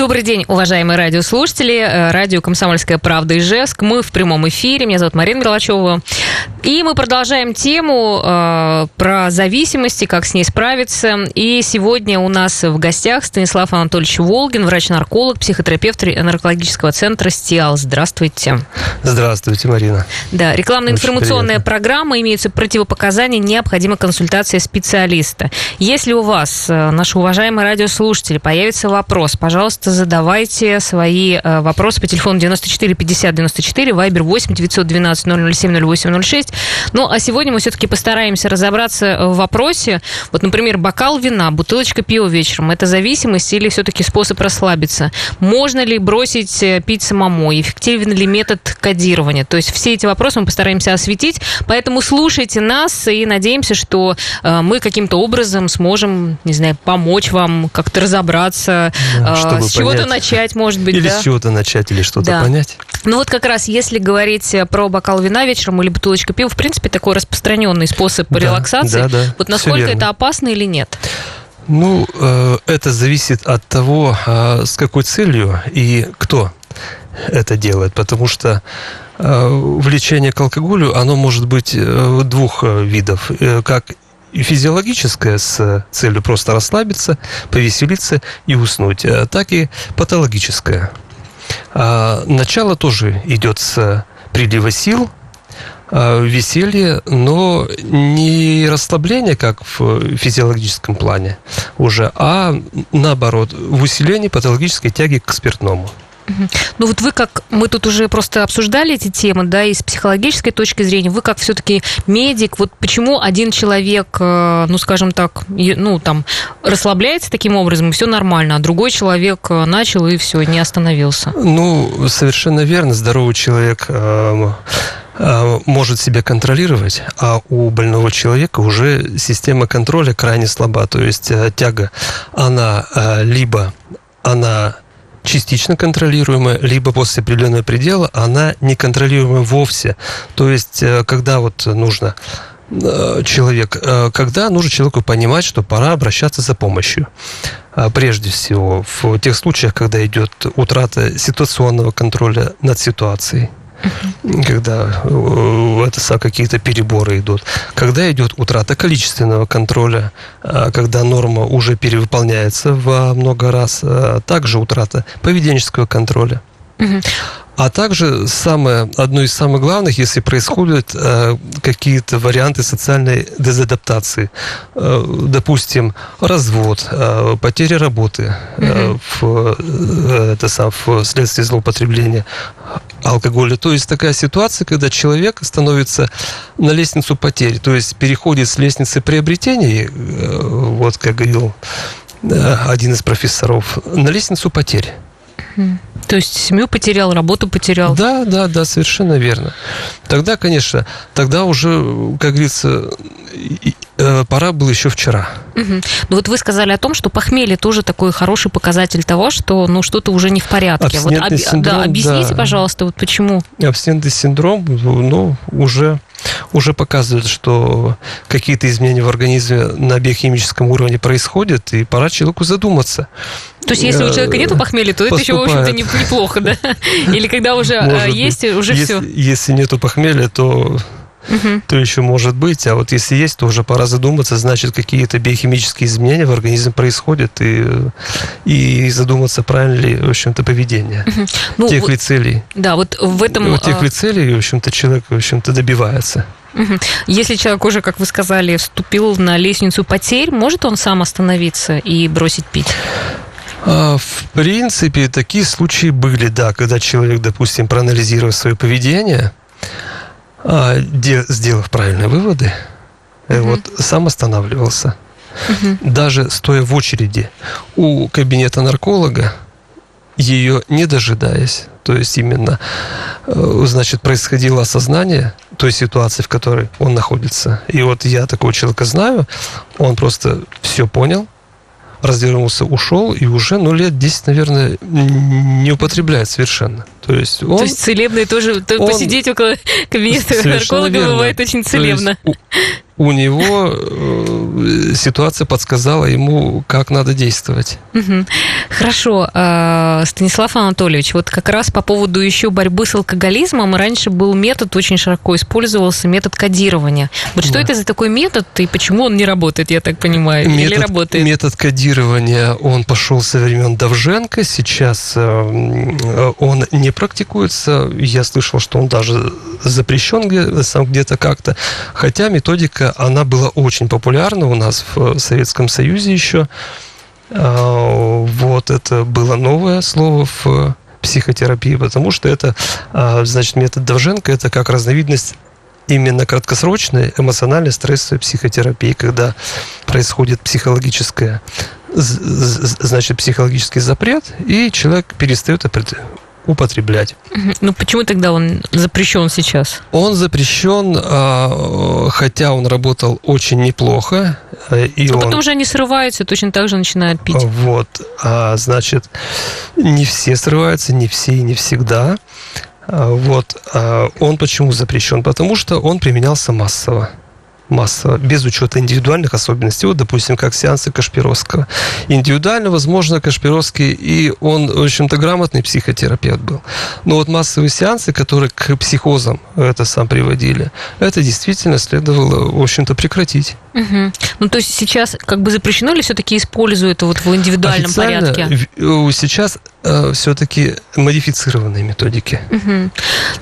Добрый день, уважаемые радиослушатели. Э, радио «Комсомольская правда» Ижевск. Мы в прямом эфире. Меня зовут Марина Мерлачева. И мы продолжаем тему э, про зависимости, как с ней справиться. И сегодня у нас в гостях Станислав Анатольевич Волгин, врач-нарколог, психотерапевт наркологического центра «Стиал». Здравствуйте. Здравствуйте, Марина. Да, рекламно-информационная программа. Имеются противопоказания, необходима консультация специалиста. Если у вас, э, наши уважаемые радиослушатели, появится вопрос, пожалуйста, задавайте свои э, вопросы по телефону 94 50 94, вайбер 8 912 007 08 06. Ну, а сегодня мы все-таки постараемся разобраться в вопросе. Вот, например, бокал вина, бутылочка пива вечером. Это зависимость или все-таки способ расслабиться? Можно ли бросить э, пить самому? Эффективен ли метод кодирования? То есть все эти вопросы мы постараемся осветить. Поэтому слушайте нас и надеемся, что э, мы каким-то образом сможем, не знаю, помочь вам как-то разобраться, да, с чего-то начать, может быть, Или да? с чего-то начать, или что-то Да. понять. Ну вот как раз, если говорить про бокал вина вечером или бутылочка пива, в принципе, такой распространенный способ Да, релаксации. да, да, Вот насколько это опасно или нет? Ну, э, это зависит от того, а, с какой целью и кто это делает, потому что э, влечение к алкоголю, оно может быть э, двух э, видов, Э, как и физиологическое с целью просто расслабиться, повеселиться и уснуть, так и патологическое. А, Начало тоже идет с прилива сил, а, веселье, но не расслабление, как в физиологическом плане уже, а наоборот, в усилении патологической тяги к спиртному. Ну вот вы как, мы тут уже просто обсуждали эти темы, да, и с психологической точки зрения, вы как все-таки медик, вот почему один человек, э, ну скажем так, ну там расслабляется таким образом, и все нормально, а другой человек э, начал и все, не остановился. Ну, совершенно верно, здоровый человек э, может себя контролировать, а у больного человека уже система контроля крайне слаба. То есть тяга, она либо она частично контролируемая, либо после определенного предела она неконтролируемая вовсе. То есть, э, когда вот нужно э, человек, э, когда нужно человеку понимать, что пора обращаться за помощью. А Прежде всего, в тех случаях, когда идет утрата ситуационного контроля над ситуацией, когда э, это какие-то переборы идут, когда идет утрата количественного контроля, а, когда норма уже перевыполняется во много раз, а также утрата поведенческого контроля. А также самое, одно из самых главных, если происходят э, какие-то варианты социальной дезадаптации, Э, допустим, развод, э, потеря работы э, в, э, это сам, вследствие злоупотребления алкоголя. То есть такая ситуация, когда человек становится на лестницу потерь, то есть переходит с лестницы приобретений, э, вот как говорил э, один из профессоров, на лестницу потерь. То есть семью потерял, работу потерял. Да, да, да, совершенно верно. Тогда, конечно, тогда уже, как говорится, пора было еще вчера. Мгм. Ну вот вы сказали о том, что похмелье тоже такой хороший показатель того, что ну что-то уже не в порядке. Вот синдром, да, объясните, да. пожалуйста, вот почему. Абстинентный синдром, ну, уже, уже показывает, что какие-то изменения в организме на биохимическом уровне происходят, и пора человеку задуматься. То есть, если у Э, человека нету похмелья, то это еще, в общем-то, не- поступает. неплохо, да? Или когда уже э, Может есть, уже если, все. Если нету похмелья, то то еще может быть, а вот если есть, то уже пора задуматься, значит, какие-то биохимические изменения в организме происходят, и, и задуматься, правильно ли, в общем-то, поведение, Ну, тех вот- ли целей. Да, вот в этом... Вот тех э, ли целей, в общем-то, человек, в общем-то, добивается. Если человек уже, как вы сказали, вступил на лестницу потерь, может он сам остановиться и бросить пить? А, В принципе, такие случаи были, да, когда человек, допустим, проанализировав свое поведение, а, де- сделав правильные выводы, э, вот сам останавливался. Даже стоя в очереди у кабинета нарколога, ее не дожидаясь, то есть именно, э, значит, происходило осознание той ситуации, в которой он находится. И вот я такого человека знаю, он просто все понял, развернулся, ушел, и уже, ну, лет 10, наверное, не употребляет совершенно. То есть, он, То есть целебные тоже, он, посидеть около кабинета нарколога бывает очень целебно. Есть, у него э, ситуация подсказала ему, как надо действовать. Угу. Хорошо. Э, Станислав Анатольевич, вот как раз по поводу еще борьбы с алкоголизмом раньше был метод, очень широко использовался, метод кодирования. Вот что да. это за такой метод и почему он не работает, я так понимаю, метод, или работает? Метод кодирования, он пошел со времен Довженко, сейчас э, он не практикуется. Я слышал, что он даже запрещен где-то как-то, хотя методика она была очень популярна у нас в Советском Союзе еще. А, вот это было новое слово в психотерапии, потому что это, а, значит, метод Довженко, это как разновидность именно краткосрочной эмоциональной стрессовой психотерапии, когда происходит психологическое, значит, психологический запрет, и человек перестает употреблять. Ну почему тогда он запрещен сейчас? Он запрещен, а, хотя он работал очень неплохо. Э, и Но он... потом же они срываются, точно так же начинают пить. Вот, а, значит, не все срываются, не все и не всегда. А, вот, он почему запрещен? Потому что он применялся массово массово, без учета индивидуальных особенностей. Вот, допустим, как сеансы Кашпировского. Индивидуально, возможно, Кашпировский и он, в общем-то, грамотный психотерапевт был. Но вот массовые сеансы, которые к психозам это сам приводили, это действительно следовало, в общем-то, прекратить. Угу. Ну, то есть сейчас как бы запрещено ли все-таки используют вот в индивидуальном Официально порядке? Сейчас э, все-таки модифицированные методики. Угу.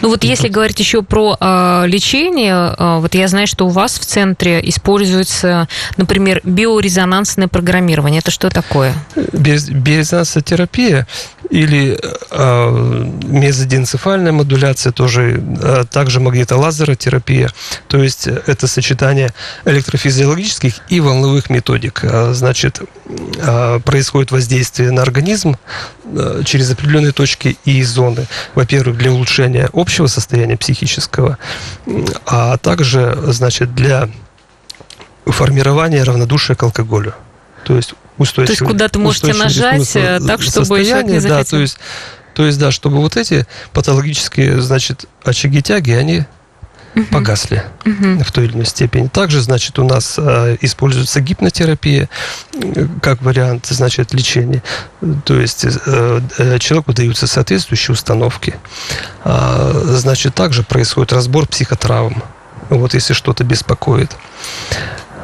Ну вот если говорить еще про э, лечение, э, вот я знаю, что у вас в центре используется, например, биорезонансное программирование. Это что такое? Биорезонансная терапия или э, мезоденцефальная модуляция, тоже, э, также магнитолазеротерапия. То есть это сочетание электрофизиологических и волновых методик. Э, значит, э, происходит воздействие на организм э, через определенные точки и зоны. Во-первых, для улучшения общего состояния психического, а также, значит, для формирования равнодушия к алкоголю. То есть устойчивый. То есть куда ты можете нажать э, так, чтобы человек не захотел. Да, то есть, то есть, да, чтобы вот эти патологические, значит, очаги тяги, они угу. погасли угу. в той или иной степени. Также, значит, у нас э, используется гипнотерапия э, как вариант, значит, лечения. То есть э, э, человеку даются соответствующие установки. Э, значит, также происходит разбор психотравм. Вот если что-то беспокоит.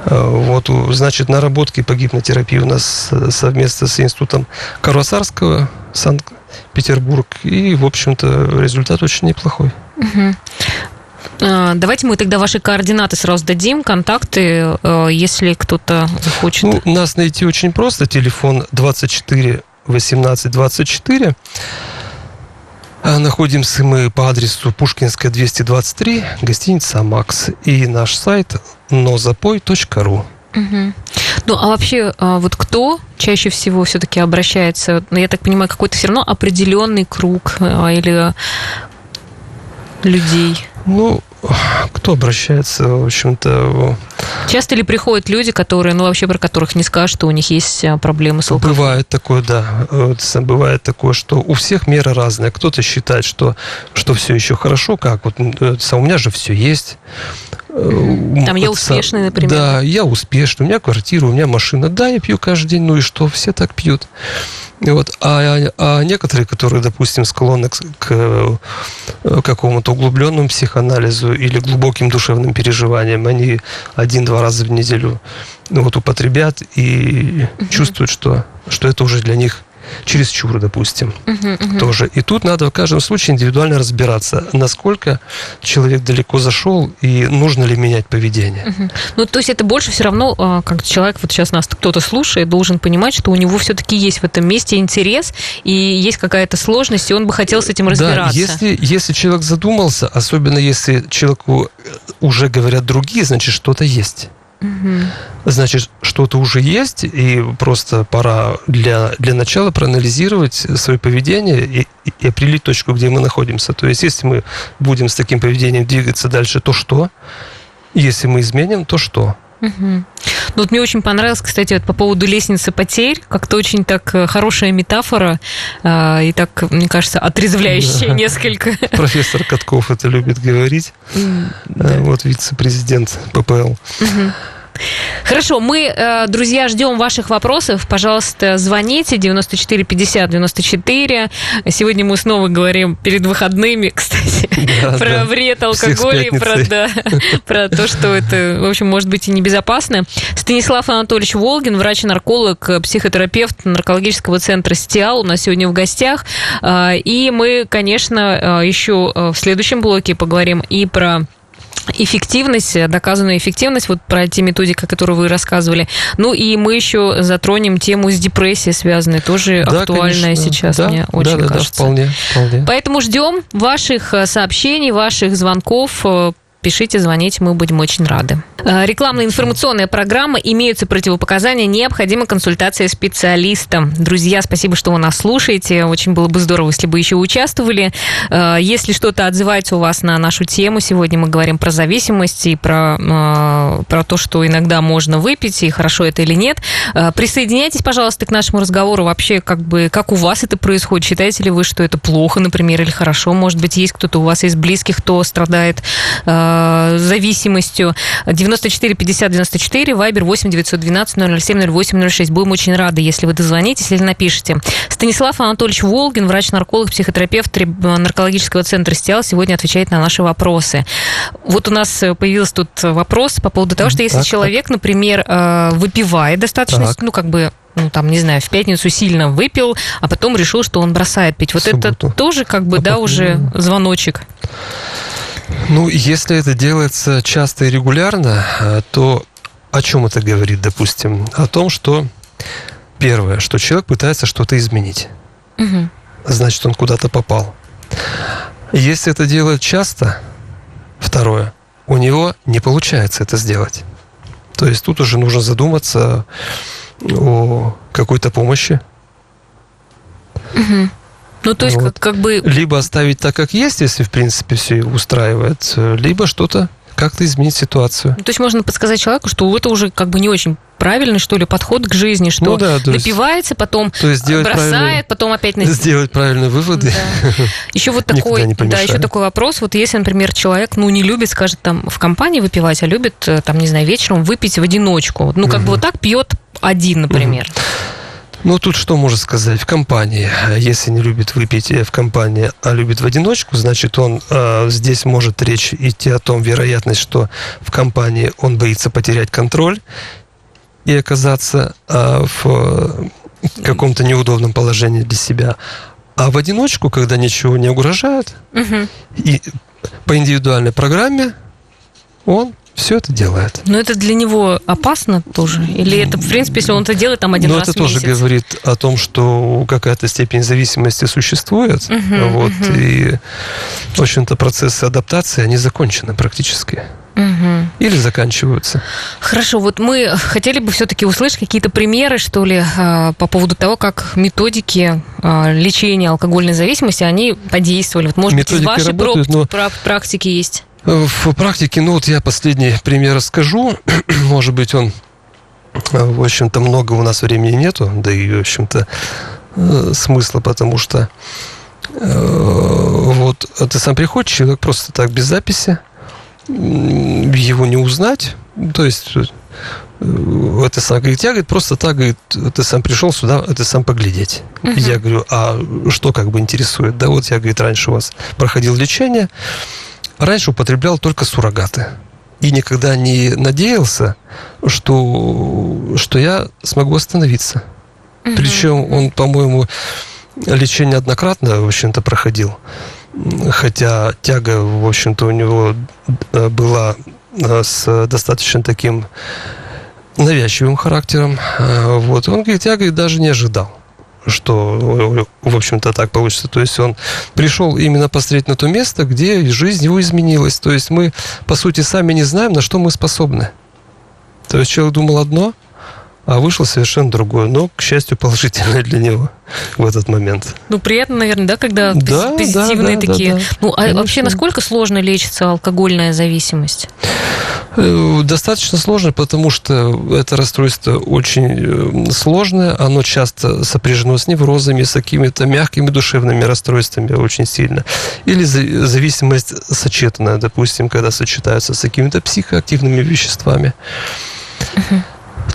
Э, вот, значит, наработки по гипнотерапии у нас совместно с институтом Карвасарского, Санкт-Петербург. И, в общем-то, результат очень неплохой. Угу. Давайте мы тогда ваши координаты сразу дадим, контакты, э, если кто-то захочет. Ну, нас найти очень просто. Телефон 24 18 24. А, находимся мы по адресу Пушкинская, 223, гостиница «Макс». И наш сайт нозапой.ру. Угу. Ну, а вообще, а, вот кто чаще всего все-таки обращается? Ну, я так понимаю, какой-то все равно определенный круг а, или людей? Ну, кто обращается, в общем-то... Часто ли приходят люди, которые, ну, вообще про которых не скажешь, что у них есть а, проблемы с алкоголем? Бывает такое, да. Бывает такое, что у всех меры разные. Кто-то считает, что, что все еще хорошо, как вот у меня же все есть. Там я успешный, например. Да, я успешный, у меня квартира, у меня машина. Да, я пью каждый день, ну и что, все так пьют. Вот. А, а некоторые, которые, допустим, склонны к, к э, какому-то углубленному психоанализу или глубоким душевным переживаниям, они один-два раза в неделю ну, вот, употребят и угу. чувствуют, что, что это уже для них через чур, допустим, uh-huh, uh-huh. тоже. И тут надо в каждом случае индивидуально разбираться, насколько человек далеко зашел и нужно ли менять поведение. Uh-huh. Ну, то есть это больше все равно, а, как человек, вот сейчас нас кто-то слушает, должен понимать, что у него все-таки есть в этом месте интерес и есть какая-то сложность, и он бы хотел с этим разбираться. Да, если, если человек задумался, особенно если человеку уже говорят другие, значит, что-то есть. Значит, что-то уже есть, и просто пора для, для начала проанализировать свое поведение и, и определить точку, где мы находимся. То есть, если мы будем с таким поведением двигаться дальше, то что? Если мы изменим, то что? Угу. Ну, вот мне очень понравилось, кстати, вот по поводу лестницы потерь, как-то очень так э, хорошая метафора э, и так, мне кажется, отрезвляющая да. несколько. Профессор Катков это любит говорить. Да. Вот вице-президент ППЛ. Угу. Хорошо, мы, э, друзья, ждем ваших вопросов. Пожалуйста, звоните 94 50 94. Сегодня мы снова говорим перед выходными, кстати, да, про да. вред алкоголя и про, да, про то, что это, в общем, может быть и небезопасно. Станислав Анатольевич Волгин, врач-нарколог, психотерапевт наркологического центра «Стиал» у нас сегодня в гостях. Э, и мы, конечно, э, еще в следующем блоке поговорим и про эффективность, доказанную эффективность, вот про те методики, которые вы рассказывали. Ну и мы еще затронем тему с депрессией связанной, тоже да, актуальная конечно. сейчас, да, мне очень да, кажется. Да, вполне, вполне. Поэтому ждем ваших э, сообщений, ваших звонков э, пишите, звоните, мы будем очень рады. Э, рекламная информационная программа. Имеются противопоказания, необходима консультация специалиста. Друзья, спасибо, что вы нас слушаете. Очень было бы здорово, если бы еще участвовали. Э, если что-то отзывается у вас на нашу тему, сегодня мы говорим про зависимость и про, э, про то, что иногда можно выпить, и хорошо это или нет. Присоединяйтесь, пожалуйста, к нашему разговору. Вообще, как бы, как у вас это происходит? Считаете ли вы, что это плохо, например, или хорошо? Может быть, есть кто-то у вас из близких, кто страдает зависимостью. 94 50 94, Вайбер 8 912 007 08 06. Будем очень рады, если вы дозвонитесь или напишите. Станислав Анатольевич Волгин, врач-нарколог, психотерапевт наркологического центра «Стиал», сегодня отвечает на наши вопросы. Вот у нас появился тут вопрос по поводу того, что если так, человек, например, э, выпивает достаточно, так. ну, как бы ну, там, не знаю, в пятницу сильно выпил, а потом решил, что он бросает пить. Вот это тоже, как бы, а да, уже звоночек. Ну, если это делается часто и регулярно, э, то о чем это говорит, допустим? О том, что первое, что человек пытается что-то изменить. Угу. Значит, он куда-то попал. Если это делает часто, второе, у него не получается это сделать. То есть тут уже нужно задуматься о какой-то помощи. Угу. Ну, то есть, вот. как, как бы... Либо оставить так, как есть, если, в принципе, все устраивает, либо что-то как-то изменить ситуацию. Ну, то есть можно подсказать человеку, что это уже как бы не очень правильный, что ли, подход к жизни, что ну, да, напивается, потом то есть бросает, потом опять... Сделать правильные выводы. Да. Еще вот такой, да, еще такой вопрос. Вот если, например, человек, ну, не любит, скажет, там, в компании выпивать, а любит, э, там, не знаю, вечером выпить в одиночку. Ну, как угу. бы вот так пьет один, например. Угу. Ну, тут что можно сказать? В компании, если не любит выпить в компании, а любит в одиночку, значит, он э, здесь может речь идти о том, вероятность, что в компании он боится потерять контроль и оказаться э, в каком-то неудобном положении для себя. А в одиночку, когда ничего не угрожает, угу. и по индивидуальной программе он все это делает. Но это для него опасно тоже? Или это, в принципе, если он это делает там один Но раз это в месяц? тоже говорит о том, что какая-то степень зависимости существует. Угу, вот, угу. И, в общем-то, процессы адаптации, они закончены практически. Угу. Или заканчиваются. Хорошо, вот мы хотели бы все-таки услышать какие-то примеры, что ли, а, по поводу того, как методики а, лечения алкогольной зависимости, они подействовали. Вот, может Методики быть, из вашей работают, но... практики есть? В практике, ну вот я последний пример расскажу. Может быть, он, в общем-то, много у нас времени нету, да и, в общем-то, э, смысла, потому что э, вот ты сам приходишь, человек просто так без записи, его не узнать, то есть э, это сам говорит, я говорит, просто так, говорит, ты сам пришел сюда, это сам поглядеть. Uh-huh. Я говорю, а что как бы интересует? Да вот я, говорит, раньше у вас проходил лечение, раньше употреблял только суррогаты. И никогда не надеялся, что, что я смогу остановиться. Угу. Причем он, по-моему, лечение однократно, в общем-то, проходил. Хотя тяга, в общем-то, у него э, была э, с достаточно таким навязчивым характером. Э, вот. Он говорит, я говорит, даже не ожидал что, в общем-то, так получится. То есть он пришел именно посмотреть на то место, где жизнь его изменилась. То есть мы, по сути, сами не знаем, на что мы способны. То есть человек думал одно, а вышло совершенно другое, но, к счастью, положительное для него в этот момент. Ну, приятно, наверное, да, когда да, позитивные да, да, такие. Да, да. Ну, а Конечно. вообще, насколько сложно лечится алкогольная зависимость? Э, достаточно сложно, потому что это расстройство очень э, сложное, оно часто сопряжено с неврозами, с какими-то мягкими душевными расстройствами очень сильно. Или зависимость сочетанная, допустим, когда сочетаются с какими-то психоактивными веществами.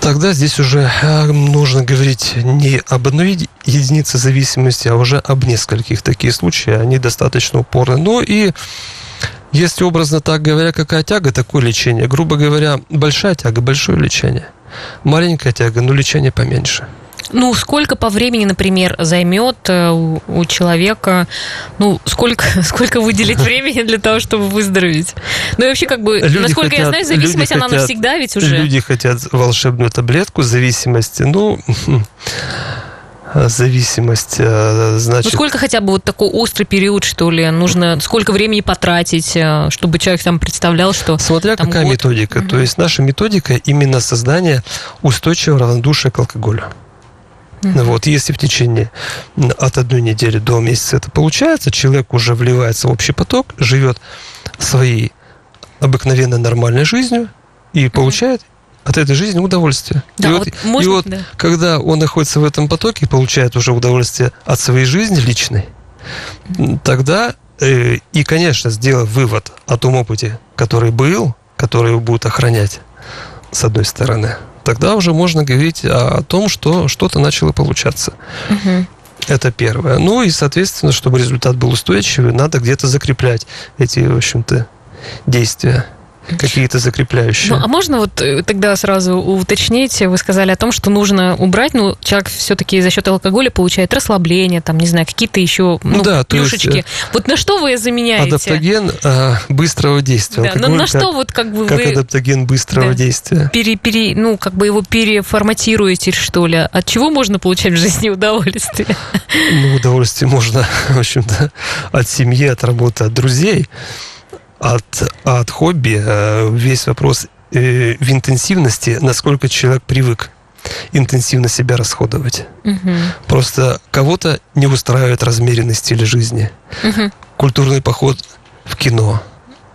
Тогда здесь уже э, нужно говорить не об одной единице зависимости, а уже об нескольких. Такие случаи, они достаточно упорны. Ну и если образно так говоря, какая тяга, такое лечение. Грубо говоря, большая тяга, большое лечение. Маленькая тяга, но лечение поменьше. Ну, сколько по времени, например, займет э, у человека, ну, сколько, сколько выделить времени для того, чтобы выздороветь? Ну, и вообще, как бы, люди насколько хотят, я знаю, зависимость, она хотят, навсегда ведь уже. Люди хотят волшебную таблетку зависимости, ну, зависимость, э, значит... Ну, сколько хотя бы вот такой острый период, что ли, нужно, сколько времени потратить, э, чтобы человек там представлял, что... Смотря там, какая год... методика. Угу. То есть наша методика именно создание устойчивого равнодушия к алкоголю. Uh-huh. Вот, если в течение от одной недели до месяца это получается, человек уже вливается в общий поток, живет своей обыкновенно нормальной жизнью и получает от этой жизни удовольствие. Да, и вот, вот, можно, и вот да. когда он находится в этом потоке, получает уже удовольствие от своей жизни личной, тогда э, и, конечно, сделав вывод о том опыте, который был, который его будет охранять, с одной стороны, тогда уже можно говорить о, том, что что-то начало получаться. Угу. Это первое. Ну и, соответственно, чтобы результат был устойчивый, надо где-то закреплять эти, в общем-то, действия какие-то закрепляющие. Ну, а можно вот э, тогда сразу уточнить, вы сказали о том, что нужно убрать, ну, человек все-таки за счет алкоголя получает расслабление, там, не знаю, какие-то еще ну, да, плюшечки. Есть, э, вот на что вы заменяете? Адаптоген э, быстрого действия. Да, но на что вот как бы как вы... адаптоген быстрого да, действия? Пере, пере, ну, как бы его переформатируете, что ли? От чего можно получать в жизни удовольствие? Ну, удовольствие можно, в общем-то, от семьи, от работы, от друзей от, от хобби э, весь вопрос э, в интенсивности, насколько человек привык интенсивно себя расходовать. Угу. Просто кого-то не устраивает размеренный стиль жизни. Угу. Культурный поход в кино.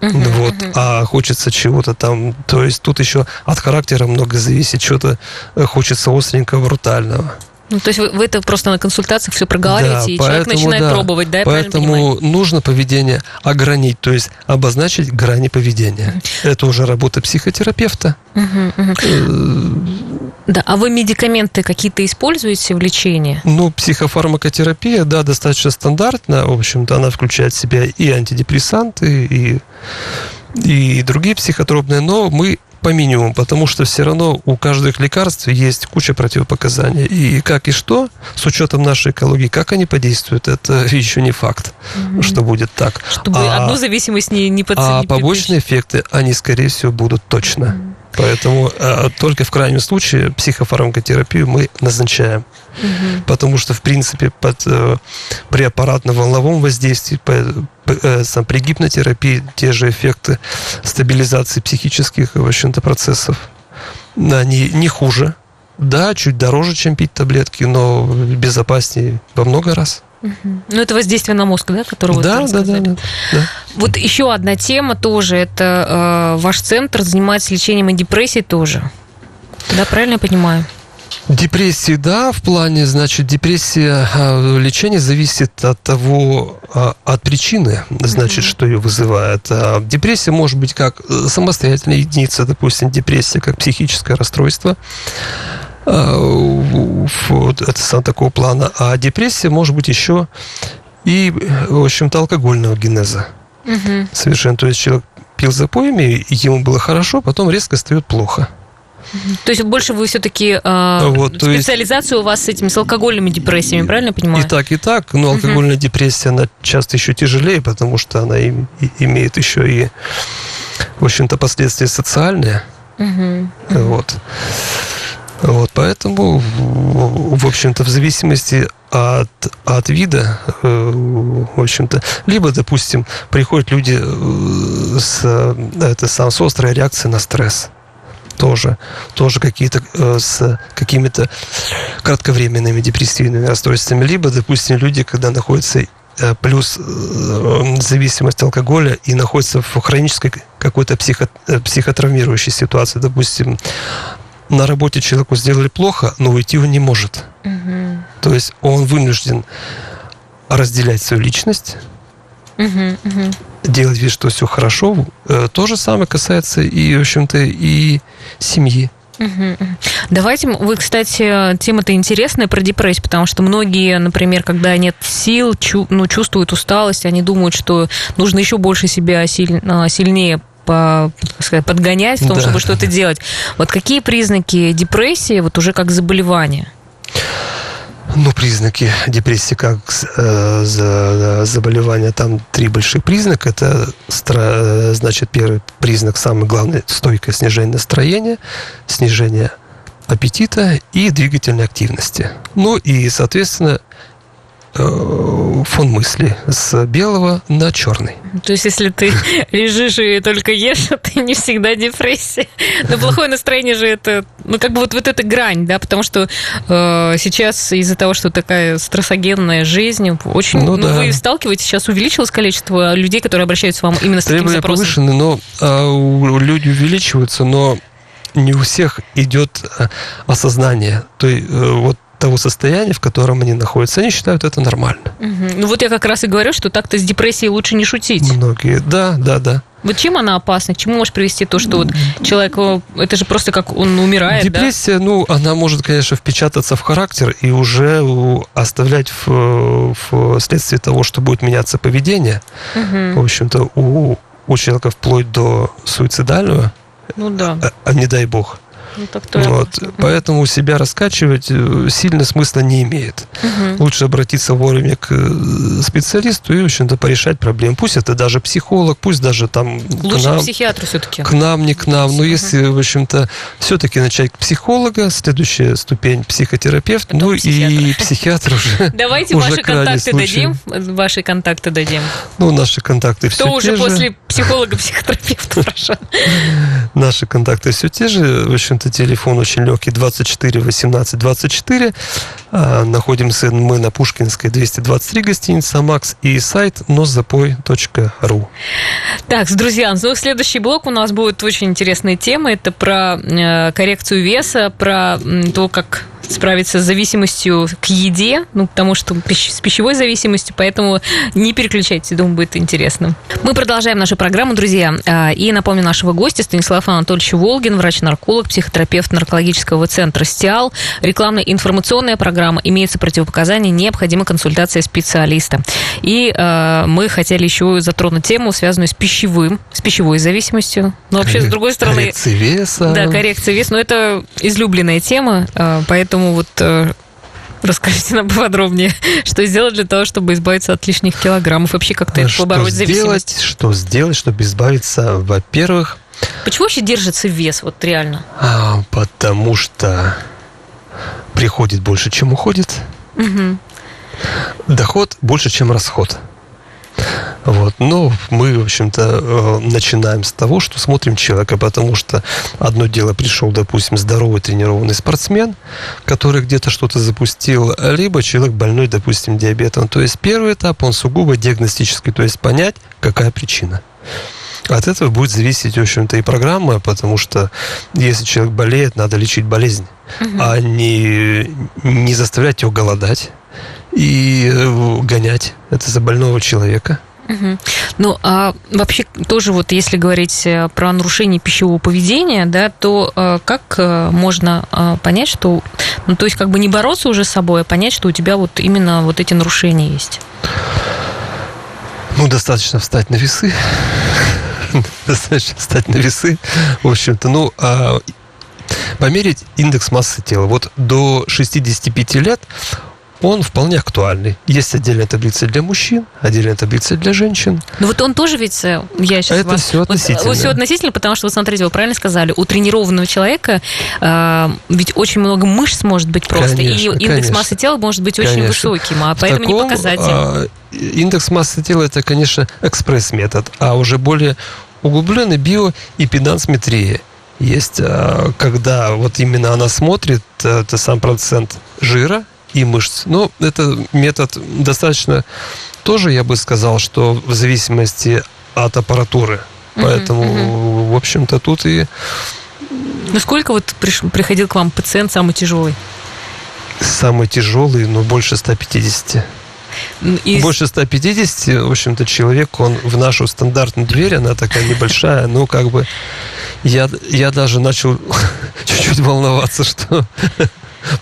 Uh-huh, вот, uh-huh. а хочется чего-то там, то есть тут еще от характера много зависит, что-то э, хочется остренького, брутального. Ну, то есть вы, вы это просто на консультациях все проговариваете, да, и поэтому, человек начинает да, пробовать, да? Поэтому нужно поведение огранить, то есть обозначить грани поведения. Uh-huh. Это уже работа психотерапевта. Uh-huh, uh-huh. Да, а вы медикаменты какие-то используете в лечении? Ну, психофармакотерапия, да, достаточно стандартная. В общем-то, она включает в себя и антидепрессанты, и, и другие психотропные, но мы по минимуму, потому что все равно у каждых лекарств есть куча противопоказаний. И как и что, с учетом нашей экологии, как они подействуют, это еще не факт, угу. что будет так. Чтобы а, одну зависимость не, не подцепить. А побочные эффекты, они, скорее всего, будут точно. Угу. Поэтому э, только в крайнем случае психофармакотерапию мы назначаем. Угу. Потому что, в принципе, под, э, при аппаратно-волновом воздействии, по, э, сам, при гипнотерапии те же эффекты стабилизации психических, в общем-то, процессов, они не хуже. Да, чуть дороже, чем пить таблетки, но безопаснее во много раз. Ну, это воздействие на мозг, да, которое да, вы да, да, да, да. Вот еще одна тема тоже, это э, ваш центр занимается лечением и депрессией тоже. Да, правильно я понимаю? Депрессии, да, в плане, значит, депрессия, э, лечение зависит от того, э, от причины, значит, что ее вызывает. А депрессия может быть как э, самостоятельная единица, допустим, депрессия как психическое расстройство. А, вот, это такого плана. А депрессия может быть еще и, в общем-то, алкогольного генеза. Угу. Совершенно. То есть человек пил запоями, ему было хорошо, потом резко стает плохо. То есть больше вы все-таки э, вот, специализацию есть... у вас с этими с алкогольными депрессиями, правильно я понимаю? И так, и так. Но алкогольная угу. депрессия, она часто еще тяжелее, потому что она им, и, имеет еще и, в общем-то, последствия социальные. Угу. Вот. Вот, поэтому, в общем-то, в зависимости от, от вида, э, в общем-то, либо, допустим, приходят люди э, с, это, сам, с острой реакцией на стресс тоже, тоже какие-то э, с какими-то кратковременными депрессивными расстройствами, либо, допустим, люди, когда находятся э, плюс э, зависимость алкоголя и находится в хронической какой-то психо, психотравмирующей ситуации. Допустим, на работе человеку сделали плохо, но уйти он не может. Угу. То есть он вынужден разделять свою личность, угу, угу. делать вид, что все хорошо. То же самое касается и, в общем-то, и семьи. Давайте, вы, кстати, тема-то интересная про депрессию, потому что многие, например, когда нет сил, чу, ну, чувствуют усталость, они думают, что нужно еще больше себя а, сильнее по, сказать, подгонять в том, да. чтобы что-то делать. Вот какие признаки депрессии, вот уже как заболевание? Ну, признаки депрессии как э, за, заболевания, там три больших признака. Это, значит, первый признак, самый главный, стойкое снижение настроения, снижение аппетита и двигательной активности. Ну и, соответственно, Э, фон мысли с белого на черный. То есть, если ты лежишь и только ешь, это не всегда депрессия. Но плохое настроение же это, ну, как бы вот, вот эта грань, да, потому что э, сейчас из-за того, что такая стрессогенная жизнь, очень, ну, ну да. вы сталкиваетесь, сейчас увеличилось количество людей, которые обращаются к вам именно с таким Требования запросом. повышены, но у, люди увеличиваются, но не у всех идет э, осознание. То есть, э, вот того состояния, в котором они находятся. Они считают это нормально. Угу. Ну вот я как раз и говорю, что так-то с депрессией лучше не шутить. Многие, да, да, да. Вот чем она опасна? К чему может привести то, что вот человек, это же просто как он умирает, Депрессия, да? ну, она может, конечно, впечататься в характер и уже оставлять в, в следствие того, что будет меняться поведение. Угу. В общем-то, у, у человека вплоть до суицидального, ну да. а, а не дай бог. Ну, так вот. Поэтому себя раскачивать э, сильно смысла не имеет. Угу. Лучше обратиться вовремя к э, специалисту и, в общем-то, порешать проблемы. Пусть это даже психолог, пусть даже там... Лучше к нам, психиатру все-таки. К нам, не к нам. Но угу. если, в общем-то, все-таки начать к психолога, следующая ступень психотерапевт, Потом ну психиатр. и психиатр уже Давайте уже ваши контакты дадим. Ваши контакты дадим. Ну, наши контакты все Кто уже после психолога-психотерапевта, прошу. Наши контакты все те же. В общем-то, телефон очень легкий 24 18 24. Находимся мы на Пушкинской 223 гостиница «Макс» и сайт носзапой.ру. Так, друзья, ну, следующий блок у нас будет очень интересная тема. Это про э, коррекцию веса, про то, как справиться с зависимостью к еде, ну, потому что с пищевой зависимостью, поэтому не переключайтесь, думаю, будет интересно. Мы продолжаем нашу программу, друзья, а, и напомню нашего гостя Станислав Анатольевич Волгин, врач-нарколог, психотерапевт наркологического центра «Стиал». Рекламно-информационная программа, имеется противопоказания, необходима консультация специалиста. И э, мы хотели еще затронуть тему, связанную с пищевым, с пищевой зависимостью. Но вообще, с другой стороны... Коррекция веса. Да, коррекция веса, но это излюбленная тема, поэтому Поэтому вот э, Расскажите нам поподробнее, что сделать для того, чтобы избавиться от лишних килограммов, вообще как-то это побороть зависимость? Что сделать, чтобы избавиться, во-первых... Почему вообще держится вес, вот реально? А, потому что приходит больше, чем уходит. Угу. Доход больше, чем расход. Вот. Но мы, в общем-то, э, начинаем с того, что смотрим человека, потому что одно дело пришел, допустим, здоровый тренированный спортсмен, который где-то что-то запустил, либо человек больной, допустим, диабетом. То есть первый этап, он сугубо диагностический, то есть понять, какая причина. От этого будет зависеть, в общем-то, и программа, потому что если человек болеет, надо лечить болезнь, угу. а не, не заставлять его голодать и э, гонять. Это за больного человека. Угу. Ну, а вообще тоже вот если говорить э, про нарушение пищевого поведения, да, то э, как э, можно понять, что, ну, то есть как бы не бороться уже с собой, а понять, что у тебя вот именно вот эти нарушения есть? Ну, достаточно встать на весы. Достаточно встать на весы. В общем-то, ну, а померить индекс массы тела. Вот до 65 лет он вполне актуальный. Есть отдельная таблица для мужчин, отдельная таблица для женщин. Ну вот он тоже ведь, э, я сейчас Это вас... все относительно. Вот, все относительно, потому что, вот смотрите, вы правильно сказали, у тренированного человека э, ведь очень много мышц может быть просто, конечно, и индекс конечно. массы тела может быть очень конечно. высоким, а поэтому таком, не показатель. А, индекс массы тела это, конечно, экспресс-метод, а уже более углубленный биоимпедансметрия есть, а, когда вот именно она смотрит, это сам процент жира, и мышц. Но это метод достаточно тоже, я бы сказал, что в зависимости от аппаратуры. Поэтому, uh-huh. в общем-то, тут и... Ну, сколько вот приш... приходил к вам пациент самый тяжелый? Самый тяжелый, ну, больше 150. И... Больше 150, в общем-то, человек, он в нашу стандартную дверь, она такая небольшая, ну, как бы, я, я даже начал чуть-чуть волноваться, что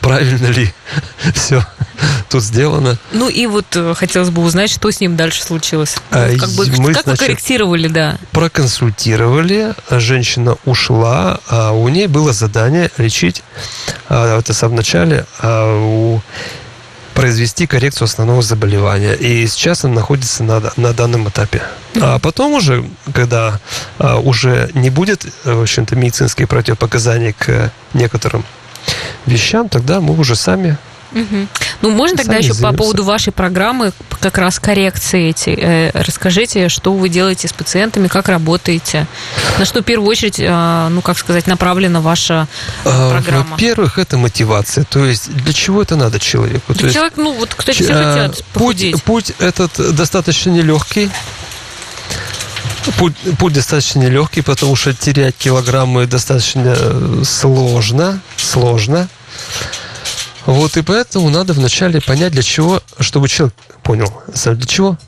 правильно ли все тут сделано. Ну и вот э, хотелось бы узнать, что с ним дальше случилось. А, как бы, мы, как значит, вы корректировали, да? Проконсультировали, женщина ушла, а у ней было задание лечить, а, это в самом начале, а у произвести коррекцию основного заболевания. И сейчас она находится на, на данном этапе. А потом уже, когда а, уже не будет, в общем-то, медицинских противопоказаний к некоторым вещам, тогда мы уже сами Угу. Ну, можно тогда еще займемся. по поводу вашей программы, как раз коррекции эти. Э, расскажите, что вы делаете с пациентами, как работаете, на что в первую очередь, э, ну, как сказать, направлена ваша а, программа? Во-первых, это мотивация. То есть, для чего это надо человеку? То человек, ну, вот, кстати, все хотят похудеть. Путь, путь этот достаточно нелегкий. Путь, путь достаточно нелегкий, потому что терять килограммы достаточно э, сложно. Сложно. Вот и поэтому надо вначале понять, для чего, чтобы человек понял, для чего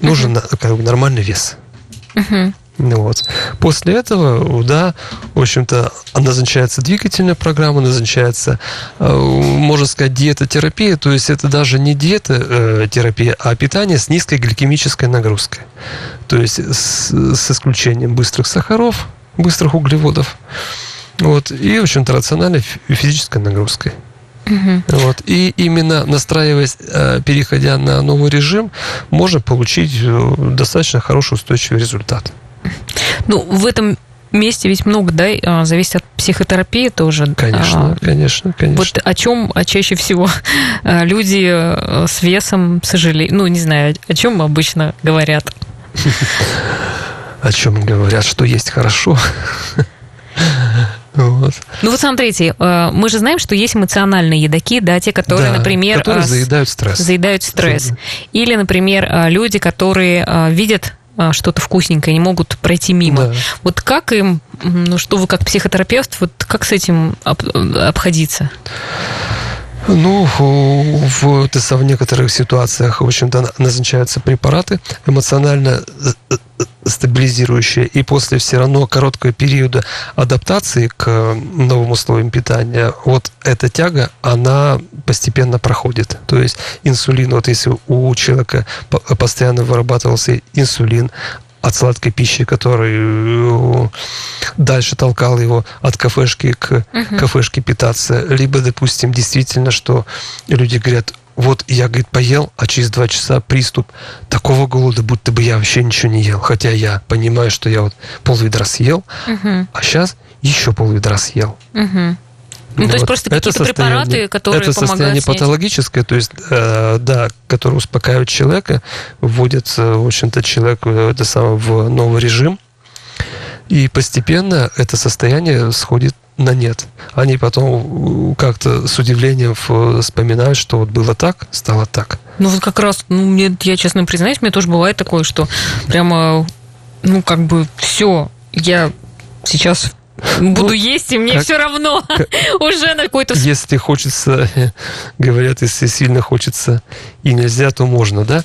нужен uh-huh. как бы, нормальный вес. Uh-huh. Вот. После этого, да, в общем-то, назначается двигательная программа, назначается, э, можно сказать, диетотерапия, то есть это даже не диета-терапия, а питание с низкой гликемической нагрузкой. То есть с, с исключением быстрых сахаров, быстрых углеводов, вот, и, в общем-то, рациональной физической нагрузкой. Угу. Вот. И именно настраиваясь, э, переходя на новый режим, можно получить э, достаточно хороший устойчивый результат. Ну, в этом месте ведь много, да, а, зависит от психотерапии тоже. Конечно, а, конечно, конечно. Вот о чем чаще всего э, люди с весом сожалеют, ну, не знаю, о чем обычно говорят? О чем говорят, что есть хорошо. Вот. Ну вот смотрите, э, мы же знаем, что есть эмоциональные едоки, да, те, которые, да, например... Которые э, заедают стресс. Заедают стресс. Или, например, э, люди, которые видят что-то вкусненькое, не могут пройти мимо. Да. Вот как им, ну что вы как психотерапевт, вот как с этим обходиться? Ну, в, в некоторых ситуациях, в общем-то, назначаются препараты эмоционально э, э, стабилизирующие, и после все равно короткого периода адаптации к новым условиям питания, вот эта тяга, она постепенно проходит. То есть инсулин, вот если у человека постоянно вырабатывался инсулин, от сладкой пищи, который э, дальше толкал его от кафешки к кафешке питаться. Либо, допустим, действительно, что люди говорят, вот я, говорит, поел, а через два часа приступ такого голода, будто бы я вообще ничего не ел. Хотя я понимаю, что я вот пол ведра съел, а сейчас еще пол ведра съел. Ну, вот. то есть просто какие-то препараты, которые Это состояние снять. патологическое, то есть, э, да, которое успокаивает человека, вводит, в общем-то, человек э, это самое, в новый режим, и постепенно это состояние сходит на нет. Они потом как-то с удивлением вспоминают, что вот было так, стало так. Ну вот как раз, ну, мне, я честно признаюсь, мне тоже бывает такое, что прямо, ну как бы все, я сейчас Буду ну, есть, и мне как, все равно. Как, Уже на какой-то... Если хочется, говорят, если сильно хочется и нельзя, то можно, да?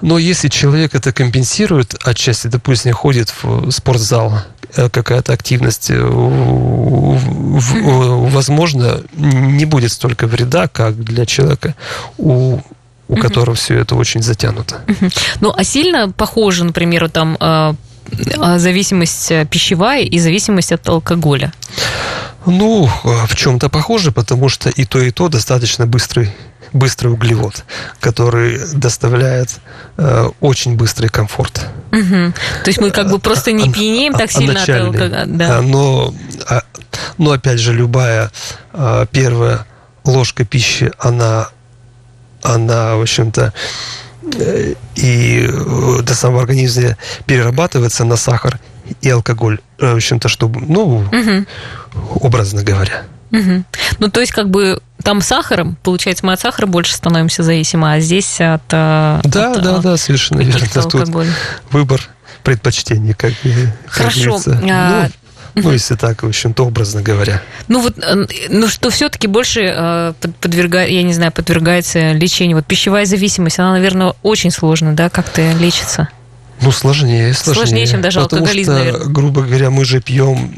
Но если человек это компенсирует отчасти, допустим, ходит в спортзал, э, какая-то активность, э, возможно, не будет столько вреда, как для человека, у у которого все это очень затянуто. Ну, а сильно похоже, например, там э, а, зависимость э, пищевая и зависимость от алкоголя? Ну, в чем-то похоже, потому что и то, и то достаточно быстрый быстрый углевод, который доставляет э, очень быстрый комфорт. Угу. То есть мы как бы просто не пьянеем так сильно от алкоголя. Да. Но, а, но опять же, любая а, первая ложка пищи, она, она в общем-то, и э, до самого организма перерабатывается на сахар и алкоголь, э, в общем-то, чтобы, ну, угу. образно говоря. Угу. Ну, то есть, как бы там сахаром, получается, мы от сахара больше становимся зависимы, а здесь от... Да, от, да, да, совершенно верно. Тут выбор предпочтений, как, Хорошо. Как а... ну, ну, если так, в общем-то, образно говоря. Ну, вот, ну, что все-таки больше э, подвергает, я не знаю, подвергается лечению. Вот пищевая зависимость, она, наверное, очень сложно, да, как-то лечится. Ну, сложнее, сложнее. Сложнее, чем даже Потому алкоголизм, что, наверное. грубо говоря, мы же пьем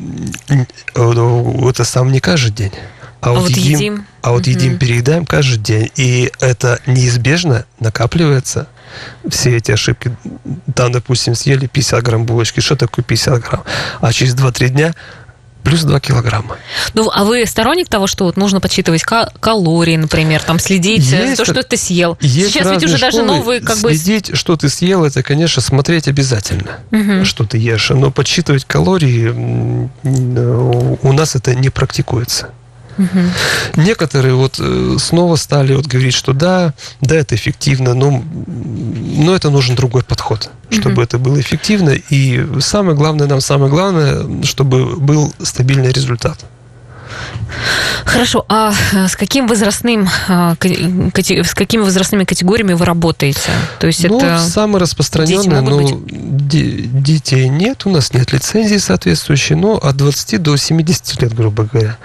это сам не каждый день. А, а вот, вот едим, едим, а вот едим, переедаем каждый день. И это неизбежно накапливается. Все эти ошибки. Там, допустим, съели 50 грамм булочки. Что такое 50 грамм? А через 2-3 дня плюс 2 килограмма. Ну, а вы сторонник того, что вот нужно подсчитывать калории, например, там следить есть, за то, что ты съел? Есть Сейчас ведь уже школы. даже новые как следить, бы... что ты съел, это, конечно, смотреть обязательно, угу. что ты ешь. Но подсчитывать калории у нас это не практикуется. Угу. Некоторые вот э, снова стали вот говорить, что да, да, это эффективно, но, но это нужен другой подход, чтобы угу. это было эффективно. И самое главное, нам самое главное, чтобы был стабильный результат. Хорошо, а э, с каким возрастным, а, с какими возрастными категориями вы работаете? То есть ну, это самые распространенные, ну, детей нет, у нас нет лицензии соответствующей, но от 20 до 70 лет, грубо говоря.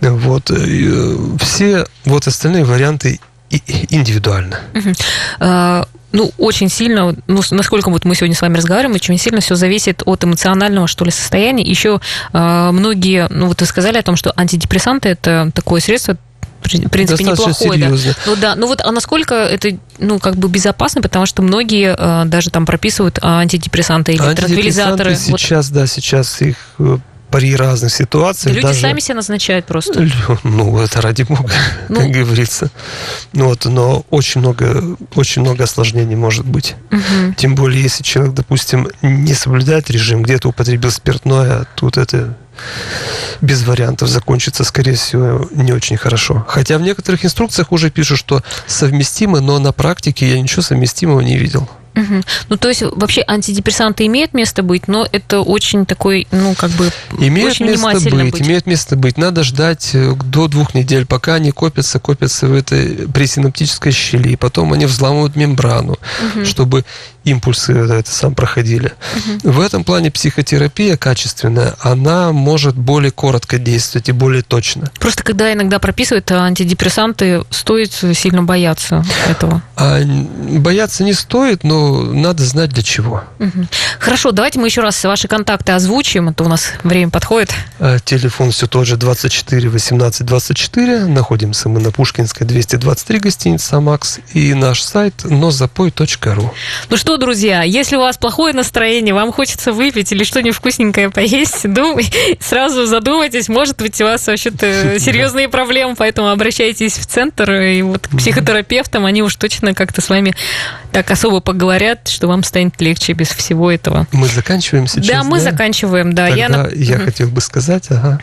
Вот. Э, все вот остальные варианты индивидуально. Угу. Ну, очень сильно, ну, насколько вот мы сегодня с вами разговариваем, очень сильно все зависит от эмоционального, что ли, состояния. Еще э, многие, ну, вот вы сказали о том, что антидепрессанты – это такое средство, в принципе, неплохое. Серьезно. Да. Ну да, ну вот, а насколько это, ну, как бы безопасно, потому что многие э, даже там прописывают антидепрессанты или транквилизаторы. Сейчас, вот. да, сейчас их э, при разных ситуациях. люди даже... сами себя назначают просто. Ну, это ради бога, ну... как говорится. Ну, вот, но очень много, очень много осложнений может быть. Угу. Тем более, если человек, допустим, не соблюдает режим, где-то употребил спиртное, тут это без вариантов закончится, скорее всего, не очень хорошо. Хотя в некоторых инструкциях уже пишут, что совместимы, но на практике я ничего совместимого не видел. Угу. Ну, то есть, вообще антидепрессанты имеют место быть, но это очень такой, ну, как бы, имеет очень место быть, быть. Имеет место быть. Надо ждать э, до двух недель, пока они копятся, копятся в этой пресинаптической щели, и потом они взламывают мембрану, угу. чтобы импульсы это сам проходили. Угу. В этом плане психотерапия качественная, она может более коротко действовать и более точно. Просто когда иногда прописывают антидепрессанты, стоит сильно бояться этого. А, бояться не стоит, но надо знать для чего. Угу. Хорошо, давайте мы еще раз ваши контакты озвучим, а то у нас время подходит. А, телефон все тот же 24 18 24. Находимся мы на Пушкинской 223 гостиница «Макс» и наш сайт нозапой.ру. Ну что, друзья, если у вас плохое настроение, вам хочется выпить или что-нибудь вкусненькое поесть, думай, сразу задумайтесь, может быть, у вас вообще-то серьезные проблемы, поэтому обращайтесь в центр, и вот к психотерапевтам, они уж точно как-то с вами так особо поговорят, что вам станет легче без всего этого. Мы заканчиваем сейчас, Да, мы да? заканчиваем, да. Тогда я, я хотел бы сказать, ага,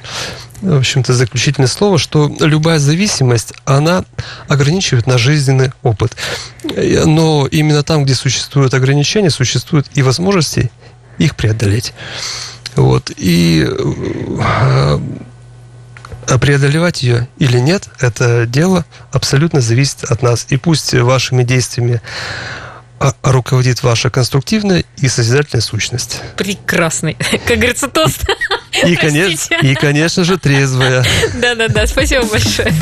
в общем-то, заключительное слово, что любая зависимость, она ограничивает наш жизненный опыт. Но именно там, где существуют ограничения, существуют и возможности их преодолеть. Вот. И э, а преодолевать ее или нет, это дело абсолютно зависит от нас. И пусть вашими действиями а, руководит ваша конструктивная и созидательная сущность. Прекрасный. Как говорится, тост. И, конечно, и, конечно же, трезвая. Да-да-да, спасибо большое.